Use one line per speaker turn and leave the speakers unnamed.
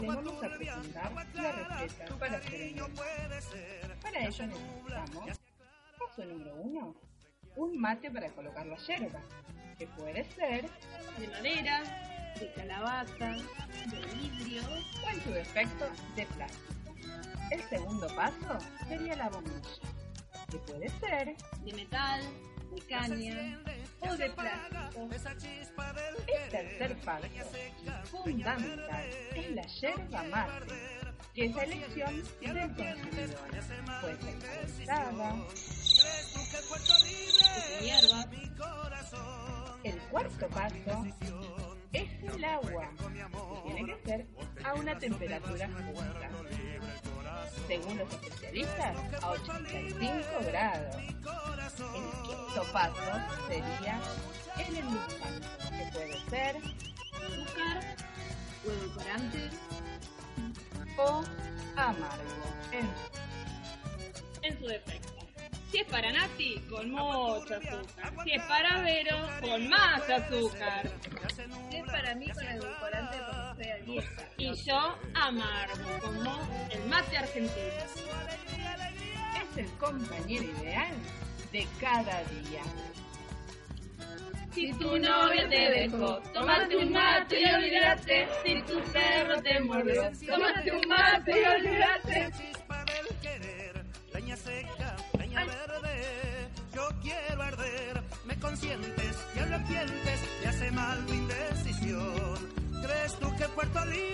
vamos a presentar la receta para hacer un Para ello necesitamos, paso número uno, un mate para colocar la yerba, que puede ser
de madera, de calabaza, de vidrio
o en su defecto de plástico. El segundo paso sería la bombilla, que puede ser
de metal, de caña o de plástico.
Tercer paso, fundamental, es la yerba mate, que es la elección del consumidor. Puede ser
hierba.
El cuarto paso es el agua, que tiene que ser a una temperatura justa. Según los especialistas, a 85 grados. El quinto paso sería el endulzante, ser
azúcar o edulcorante
o amargo en,
en su defecto. Si es para Nati, con mucho azúcar. Si es para Vero, con más azúcar.
Si es para mí, con edulcorante soy dieta.
Y yo amargo, como el mate argentino.
Es el compañero ideal de cada día.
Si tu novia te dejó, tómate un mate y olvídate. Si tu perro te mordió, tómate un mate y olvídate.
Leña seca, leña verde, yo quiero arder, me consientes y arrepientes, te hace mal tu indecisión. ¿Crees tú que Puerto Libre